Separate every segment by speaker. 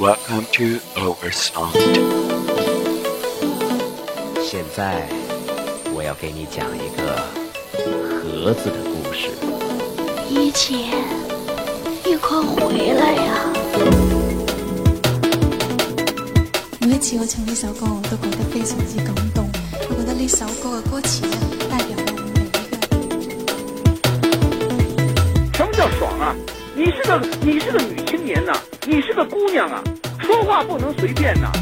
Speaker 1: Welcome to Oversound。
Speaker 2: 现在我要给你讲一个盒子的故事。
Speaker 3: 一姐，你快回来呀！
Speaker 4: 每一次我唱呢首歌，我都觉得非常之感动。我觉得呢首歌嘅歌词咧，代表了我每一個。
Speaker 5: 什么叫爽啊？你是个你是个女青年呐、你是个姑娘啊，说话不能随便呐、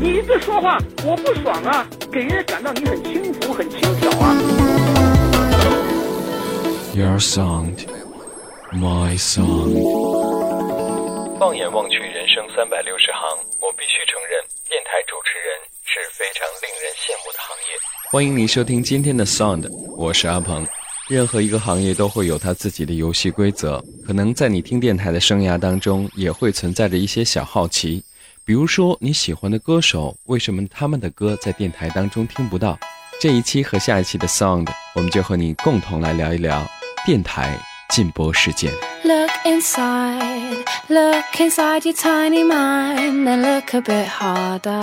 Speaker 5: 你这说话我不爽啊，给人家感到你很轻浮、很轻佻啊。
Speaker 1: Your sound, my sound。
Speaker 6: 放眼望去，人生三百六十行，我必须承认，电台主持人是非常令人羡慕的行业。
Speaker 1: 欢迎你收听今天的 Sound，我是阿鹏。任何一个行业都会有它自己的游戏规则，可能在你听电台的生涯当中，也会存在着一些小好奇，比如说你喜欢的歌手，为什么他们的歌在电台当中听不到？这一期和下一期的 Sound，我们就和你共同来聊一聊电台禁播事件。
Speaker 7: Look inside, look inside your tiny mind and look a bit harder.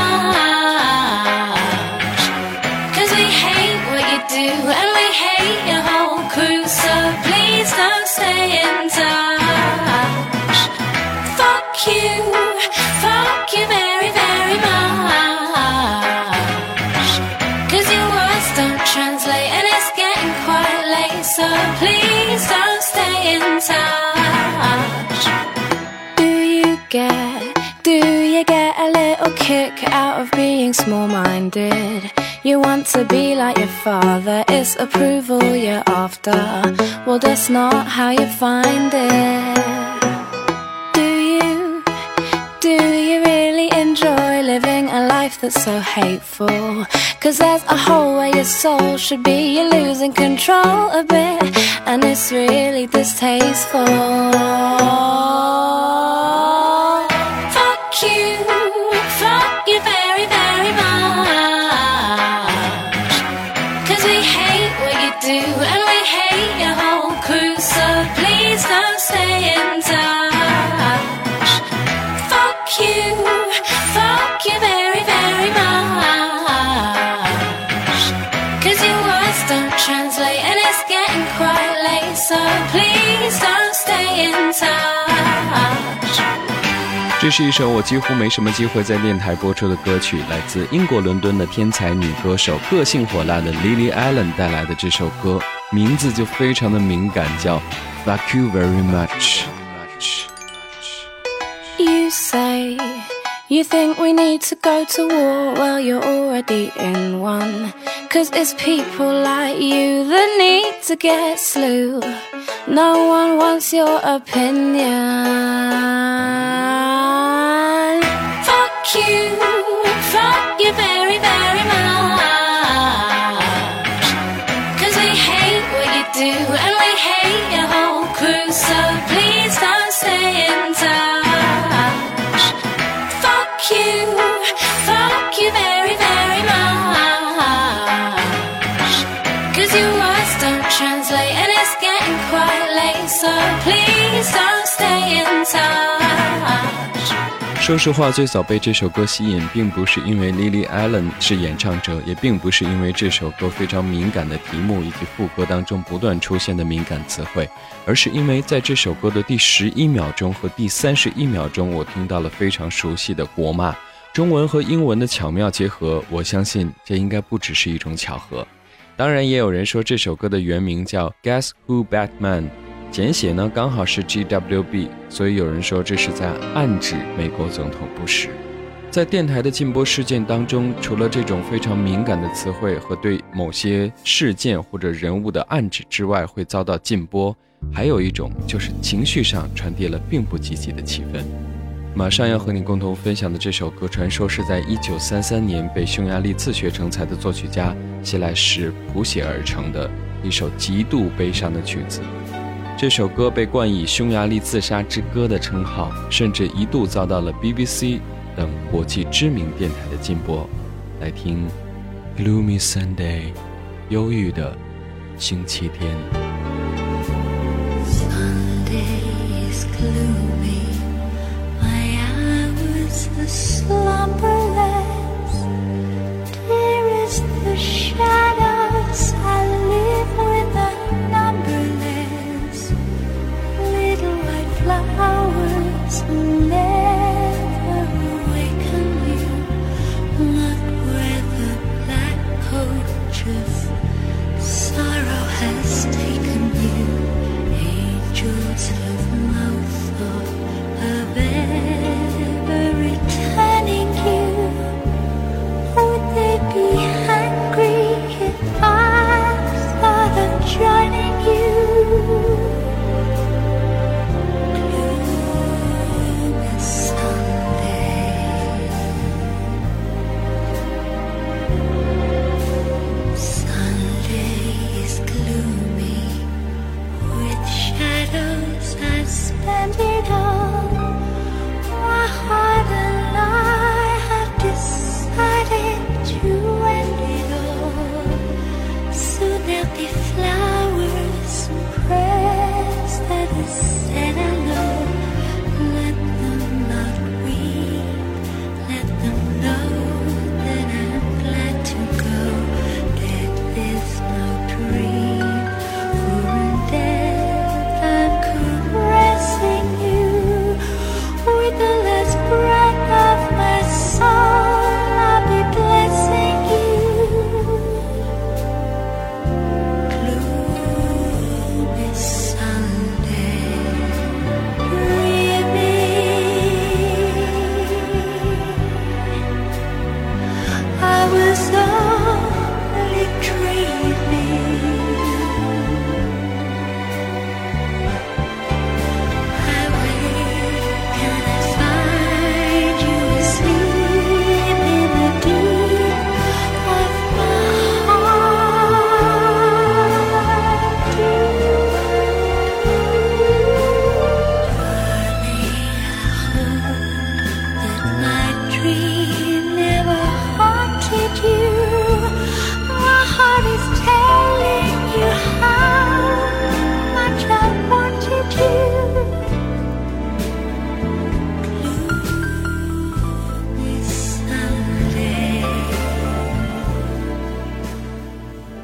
Speaker 7: Kick out of being small minded? You want to be like your father, it's approval you're after. Well, that's not how you find it. Do you, do you really enjoy living a life that's so hateful? Cause there's a hole where your soul should be, you're losing control a bit, and it's really distasteful.
Speaker 1: 这是一首我几乎没什么机会在电台播出的歌曲，来自英国伦敦的天才女歌手，个性火辣的 Lily Allen 带来的这首歌，名字就非常的敏感，叫 Fuck You Very Much。
Speaker 7: You say you think we need to go to war, well, you're already in one. Cause it's people like you that need to get slew. No one wants your opinion. you from.
Speaker 1: 说实话，最早被这首歌吸引，并不是因为 Lily Allen 是演唱者，也并不是因为这首歌非常敏感的题目以及副歌当中不断出现的敏感词汇，而是因为在这首歌的第十一秒钟和第三十一秒钟，我听到了非常熟悉的国骂，中文和英文的巧妙结合。我相信这应该不只是一种巧合。当然，也有人说这首歌的原名叫 Guess Who Batman。简写呢刚好是 GWB，所以有人说这是在暗指美国总统布什。在电台的禁播事件当中，除了这种非常敏感的词汇和对某些事件或者人物的暗指之外，会遭到禁播，还有一种就是情绪上传递了并不积极的气氛。马上要和你共同分享的这首歌，传说是在一九三三年被匈牙利自学成才的作曲家希莱什谱写而成的一首极度悲伤的曲子。这首歌被冠以“匈牙利自杀之歌”的称号，甚至一度遭到了 BBC 等国际知名电台的禁播。来听《Gloomy Sunday》，忧郁的星期天。
Speaker 8: Sunday is gloomy. My hours are slumber.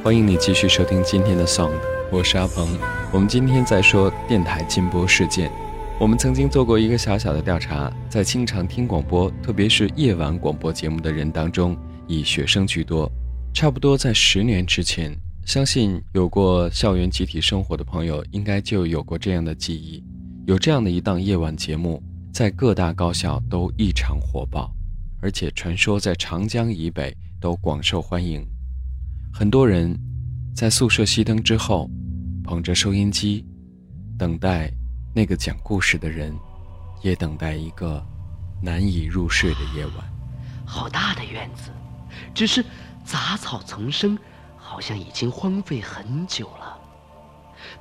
Speaker 1: 欢迎你继续收听今天的 Song，我是阿鹏。我们今天在说电台禁播事件。我们曾经做过一个小小的调查，在经常听广播，特别是夜晚广播节目的人当中，以学生居多。差不多在十年之前，相信有过校园集体生活的朋友，应该就有过这样的记忆。有这样的一档夜晚节目，在各大高校都异常火爆，而且传说在长江以北都广受欢迎。很多人在宿舍熄灯之后，捧着收音机，等待那个讲故事的人，也等待一个难以入睡的夜晚。
Speaker 2: 好大的院子，只是杂草丛生，好像已经荒废很久了。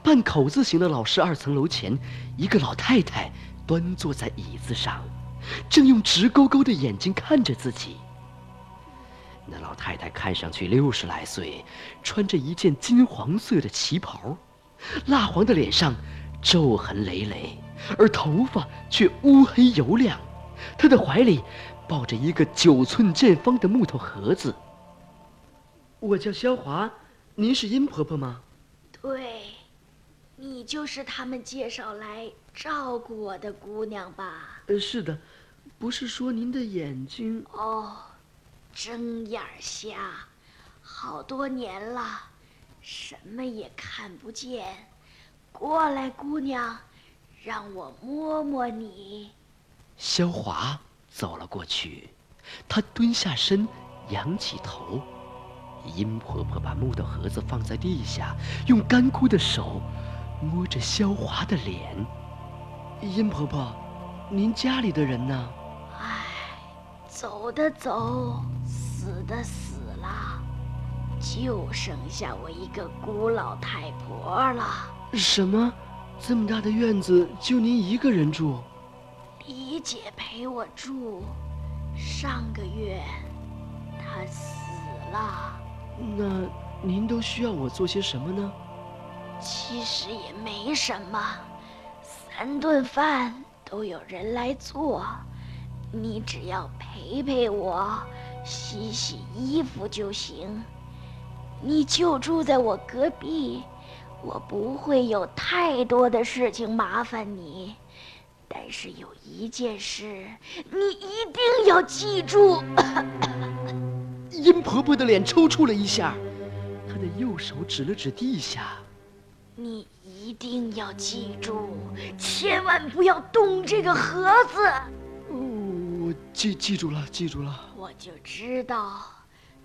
Speaker 2: 半口字形的老式二层楼前，一个老太太端坐在椅子上，正用直勾勾的眼睛看着自己。那老太太看上去六十来岁，穿着一件金黄色的旗袍，蜡黄的脸上皱痕累累，而头发却乌黑油亮。她的怀里抱着一个九寸见方的木头盒子。我叫肖华，您是殷婆婆吗？
Speaker 3: 对，你就是他们介绍来照顾我的姑娘吧？
Speaker 2: 呃，是的，不是说您的眼睛？
Speaker 3: 哦，睁眼瞎，好多年了，什么也看不见。过来，姑娘，让我摸摸你。
Speaker 2: 肖华走了过去，她蹲下身，仰起头。殷婆婆把木头盒子放在地下，用干枯的手摸着肖华的脸。殷婆婆，您家里的人呢？
Speaker 3: 唉，走的走，死的死了，就剩下我一个孤老太婆了。
Speaker 2: 什么？这么大的院子就您一个人住？
Speaker 3: 李姐陪我住，上个月她死了。
Speaker 2: 那您都需要我做些什么呢？
Speaker 3: 其实也没什么，三顿饭都有人来做，你只要陪陪我，洗洗衣服就行。你就住在我隔壁，我不会有太多的事情麻烦你。但是有一件事，你一定要记住。
Speaker 2: 殷婆婆的脸抽搐了一下，她的右手指了指地下。
Speaker 3: 你一定要记住，千万不要动这个盒子。
Speaker 2: 哦，我记记住了，记住了。
Speaker 3: 我就知道，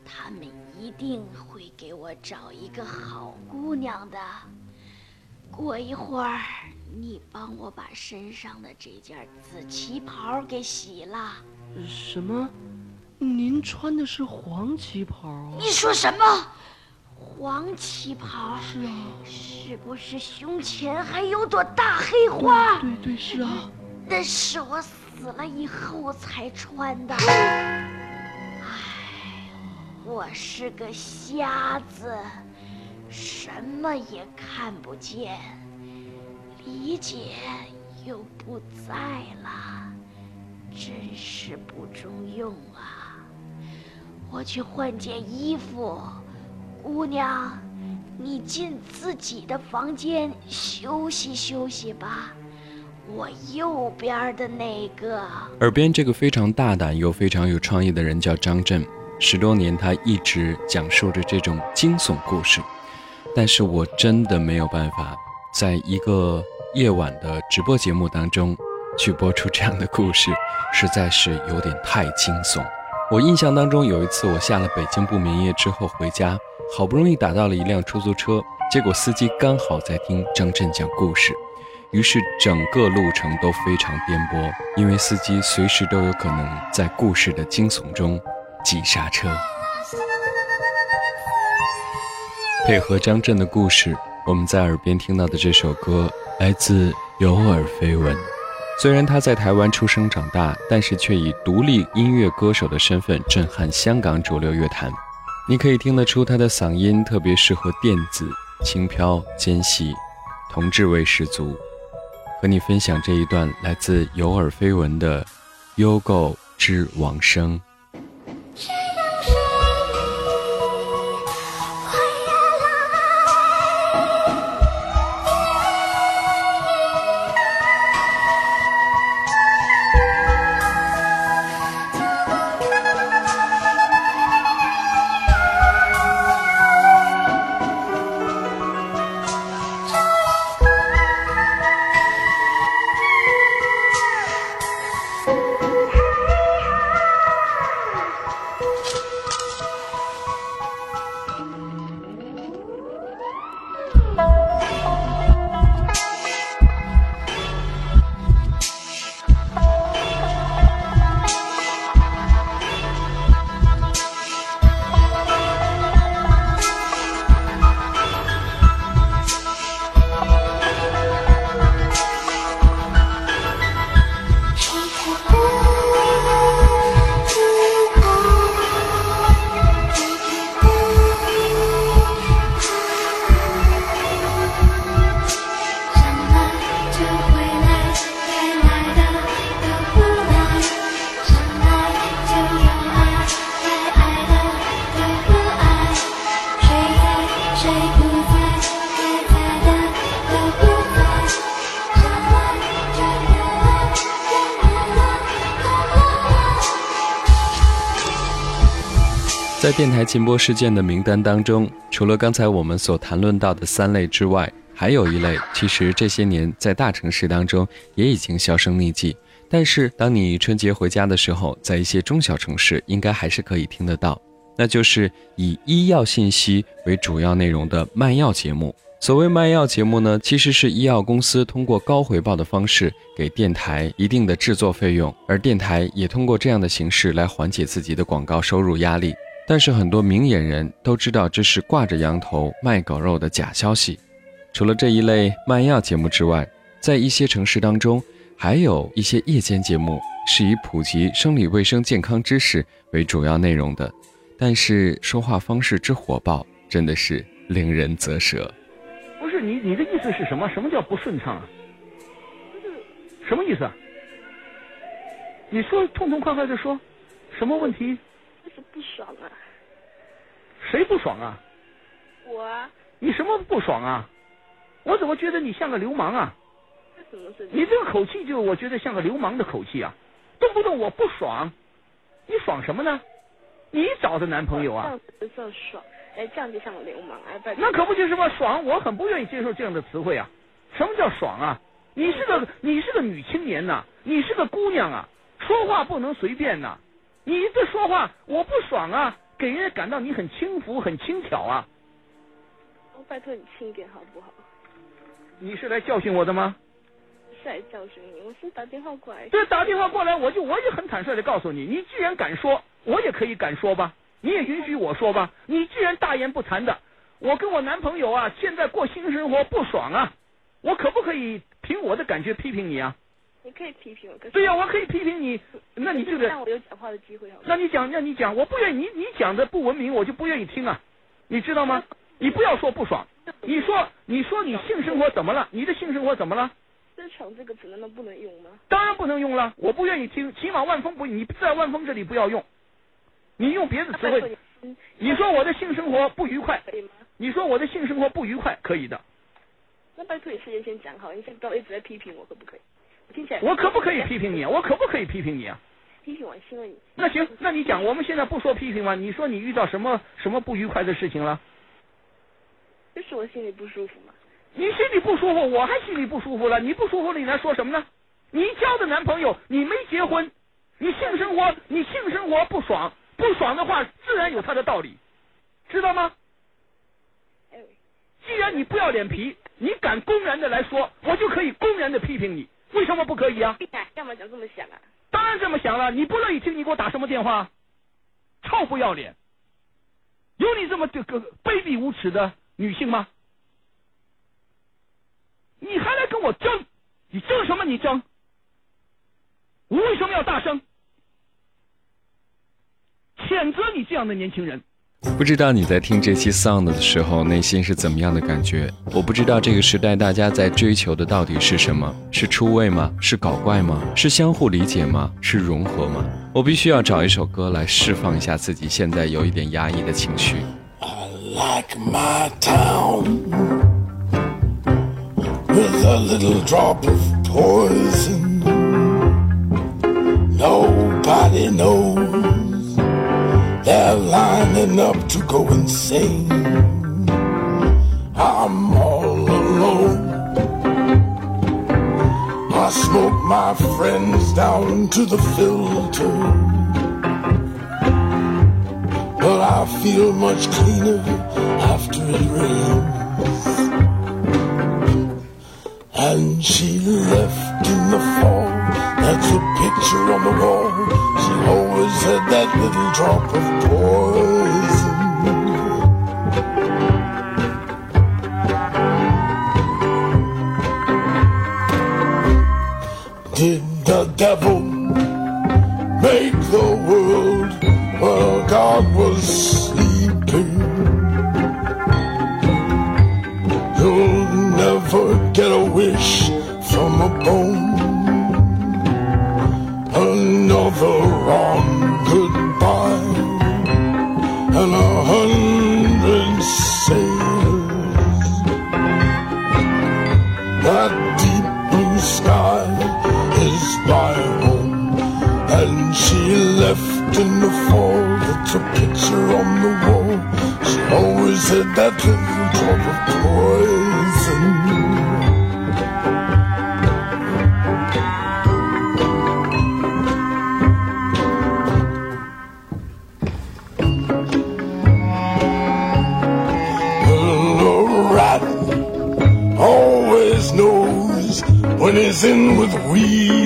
Speaker 3: 他们一定会给我找一个好姑娘的。过一会儿，你帮我把身上的这件紫旗袍给洗了。
Speaker 2: 什么？您穿的是黄旗袍啊？
Speaker 3: 你说什么？黄旗袍？
Speaker 2: 是啊。
Speaker 3: 是不是胸前还有朵大黑花？
Speaker 2: 对对是啊。
Speaker 3: 那是我死了以后才穿的。唉，我是个瞎子，什么也看不见。李姐又不在了，真是不中用啊！我去换件衣服，姑娘，你进自己的房间休息休息吧。我右边的那个
Speaker 1: 耳边这个非常大胆又非常有创意的人叫张震，十多年他一直讲述着这种惊悚故事，但是我真的没有办法在一个夜晚的直播节目当中去播出这样的故事，实在是有点太惊悚。我印象当中有一次我下了北京不眠夜之后回家，好不容易打到了一辆出租车，结果司机刚好在听张震讲故事。于是整个路程都非常颠簸，因为司机随时都有可能在故事的惊悚中急刹车。配合张震的故事，我们在耳边听到的这首歌来自有耳非闻。虽然他在台湾出生长大，但是却以独立音乐歌手的身份震撼香港主流乐坛。你可以听得出他的嗓音特别适合电子，轻飘尖细，童稚味十足。和你分享这一段来自有耳非闻的《幽购之往生》。在电台禁播事件的名单当中，除了刚才我们所谈论到的三类之外，还有一类，其实这些年在大城市当中也已经销声匿迹。但是当你春节回家的时候，在一些中小城市，应该还是可以听得到。那就是以医药信息为主要内容的卖药节目。所谓卖药节目呢，其实是医药公司通过高回报的方式给电台一定的制作费用，而电台也通过这样的形式来缓解自己的广告收入压力。但是很多明眼人都知道这是挂着羊头卖狗肉的假消息。除了这一类卖药节目之外，在一些城市当中，还有一些夜间节目是以普及生理卫生健康知识为主要内容的，但是说话方式之火爆，真的是令人啧舌。
Speaker 5: 不是你，你的意思是什么？什么叫不顺畅啊？什么意思啊？你说痛痛快快的说，什么问题？
Speaker 9: 就是不爽啊！
Speaker 5: 谁不爽啊？
Speaker 9: 我啊，
Speaker 5: 你什么不爽啊？我怎么觉得你像个流氓啊？
Speaker 9: 这什么事情？
Speaker 5: 你这个口气就我觉得像个流氓的口气啊！动不动我不爽，你爽什么呢？你找的男朋友啊？
Speaker 9: 这样子就爽，哎，这样就像个流氓，哎，拜托
Speaker 5: 那可不就是嘛，爽！我很不愿意接受这样的词汇啊。什么叫爽啊？你是个你是个女青年呐、你是个姑娘啊，说话不能随便呐、你这说话我不爽啊，给人家感到你很轻浮、很轻佻啊。
Speaker 9: 我拜托你轻一点好不好？
Speaker 5: 你是来教训我的吗？
Speaker 9: 是来教训你，我是打电话过来。
Speaker 5: 对打电话过来，我就我也很坦率的告诉你，你既然敢说，我也可以敢说吧，你也允许我说吧。你既然大言不惭的，我跟我男朋友啊，现在过新生活不爽啊，我可不可以凭我的感觉批评你啊？
Speaker 9: 你可以批评我，可是
Speaker 5: 对呀、我可以批评你，那你这个，
Speaker 9: 让我有讲话的机会好吗？
Speaker 5: 那你讲，那你讲，我不愿意，你你讲的不文明，我就不愿意听啊，你知道吗？你不要说不爽，你说你说你性生活怎么了？你的性生活怎么了？
Speaker 9: 这场这个词难道不能用吗？
Speaker 5: 当然不能用了，我不愿意听，起码万峰不，你在万峰这里不要用，你用别的词汇。
Speaker 9: 你，
Speaker 5: 说我的性生活不愉快，
Speaker 9: 可以吗？
Speaker 5: 你说我的性生活不愉快，可以的，
Speaker 9: 那拜托你事先先讲好，你现在不要一直在批评我，可不可以？我
Speaker 5: 可不可以批评你啊？我可不可以批评你啊？
Speaker 9: 批评我希望你？
Speaker 5: 那行，那你讲，我们现在不说批评了，你说你遇到什么什么不愉快的事情了？
Speaker 9: 就是我心里不舒服嘛。
Speaker 5: 你心里不舒服，我还心里不舒服了。你不舒服了，你来说什么呢？你交的男朋友，你没结婚，你性生活，你性生活不爽，不爽的话，自然有他的道理，知道吗？
Speaker 9: 哎，
Speaker 5: 既然你不要脸皮，你敢公然的来说，我就可以公然的批评你，为什么不可以啊？
Speaker 9: 你干嘛讲这么想啊？
Speaker 5: 当然这么想了，你不乐意听，你给我打什么电话？臭不要脸！有你这么这个卑鄙无耻的女性吗？你还来跟我争？你争什么？你争？我为什么要大声？谴责你这样的年轻人！
Speaker 1: 不知道你在听这期 Sound 的时候，内心是怎么样的感觉？我不知道这个时代大家在追求的到底是什么？是出位吗？是搞怪吗？是相互理解吗？是融合吗？我必须要找一首歌来释放一下自己现在有一点压抑的情绪。
Speaker 10: I like my town with a little drop of poison. Nobody knows they're lining up to go insane. I'm all alone. I smoke my friends down to the filter. But I feel much cleaner after it rains. And she left in the fall. That's a picture on the wall that little drop of oil. of poison. Rat always knows when he's in with weed.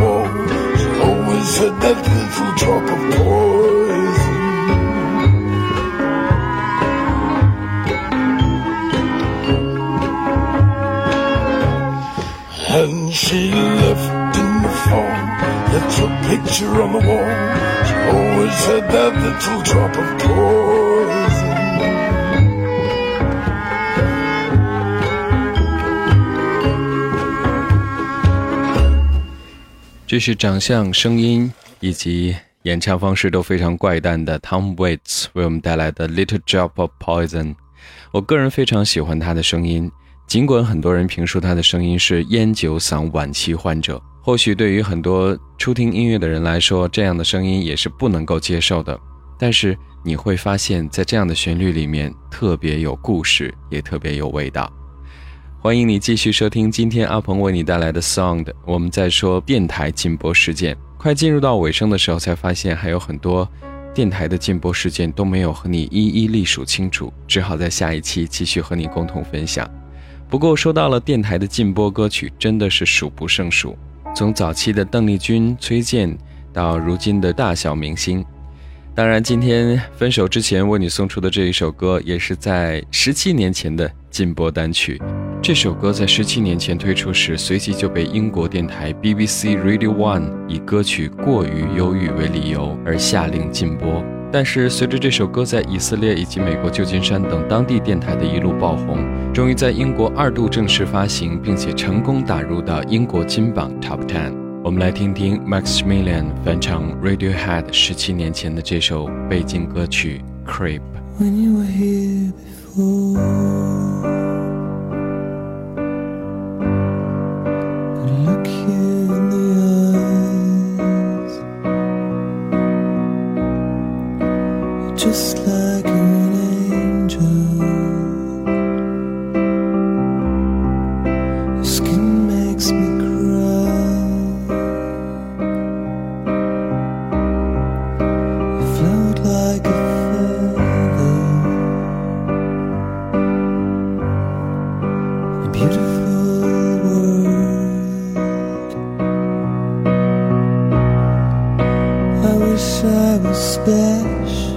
Speaker 10: Wall. Always had that little drop of poison. And she left in the fall. That's a picture on the wall. Always had that little drop of poison.
Speaker 1: 这是长相、声音以及演唱方式都非常怪诞的 Tom Waits 为我们带来的《Little Drop of Poison》。我个人非常喜欢他的声音，尽管很多人评说他的声音是烟酒嗓晚期患者，或许对于很多初听音乐的人来说，这样的声音也是不能够接受的。但是你会发现在这样的旋律里面特别有故事，也特别有味道。欢迎你继续收听今天阿鹏为你带来的 Sound。我们在说电台禁播事件，快进入到尾声的时候，才发现还有很多电台的禁播事件都没有和你一一隶属清楚，只好在下一期继续和你共同分享。不过说到了电台的禁播歌曲，真的是数不胜数，从早期的邓丽君、崔健，到如今的大小明星。当然，今天分手之前为你送出的这一首歌，也是在十七年前的禁播单曲。这首歌在十七年前推出时，随即就被英国电台 BBC Radio One 以歌曲过于忧郁为理由而下令禁播。但是，随着这首歌在以色列以及美国旧金山等当地电台的一路爆红，终于在英国二度正式发行，并且成功打入到英国金榜 Top Ten。我们来听听 Maximilian 翻唱 Radiohead 十七年前的这首背景歌曲《Creep》。
Speaker 11: when you were here before. special.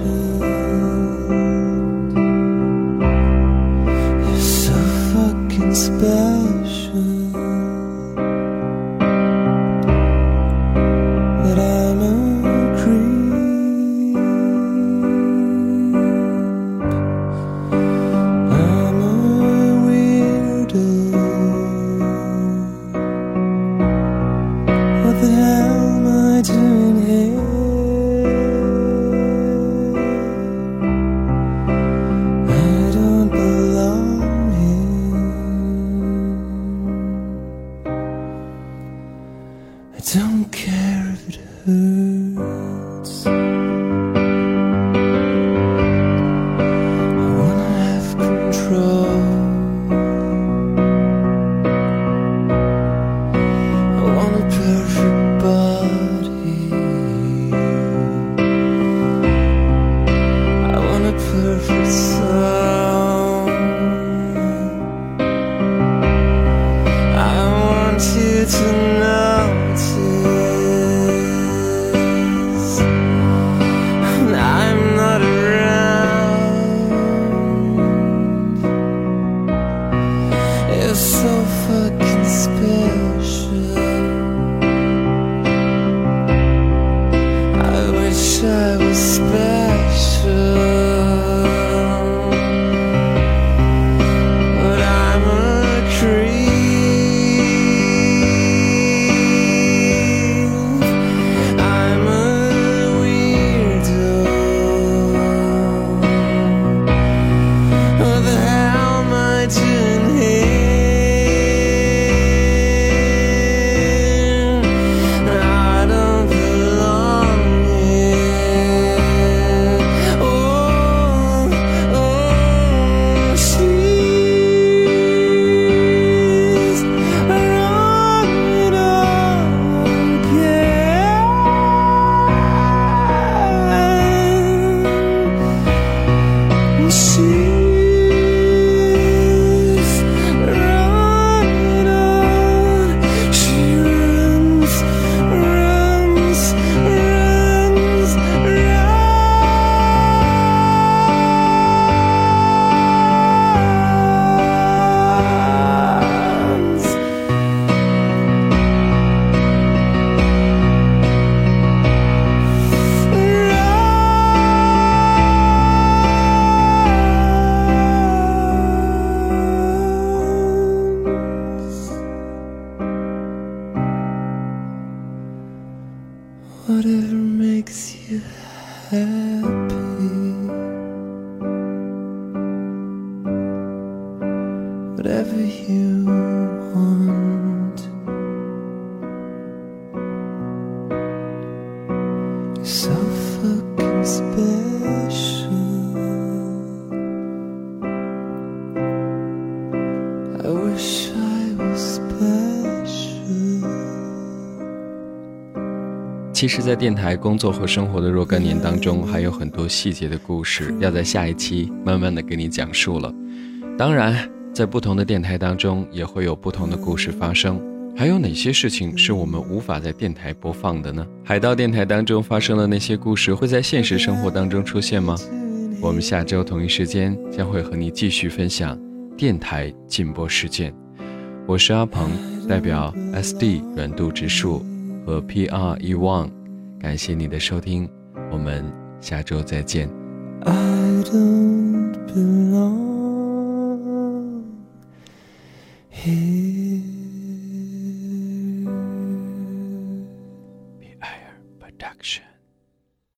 Speaker 1: 其实，在电台工作和生活的若干年当中，还有很多细节的故事要在下一期慢慢的给你讲述了。当然，在不同的电台当中，也会有不同的故事发生。还有哪些事情是我们无法在电台播放的呢？海盗电台当中发生的那些故事，会在现实生活当中出现吗？我们下周同一时间将会和你继续分享电台禁播事件。我是阿鹏，代表 SD 软度指数和 PR E One，感谢你的收听，我们下周再见。
Speaker 11: I don't belong here.
Speaker 1: Air Production。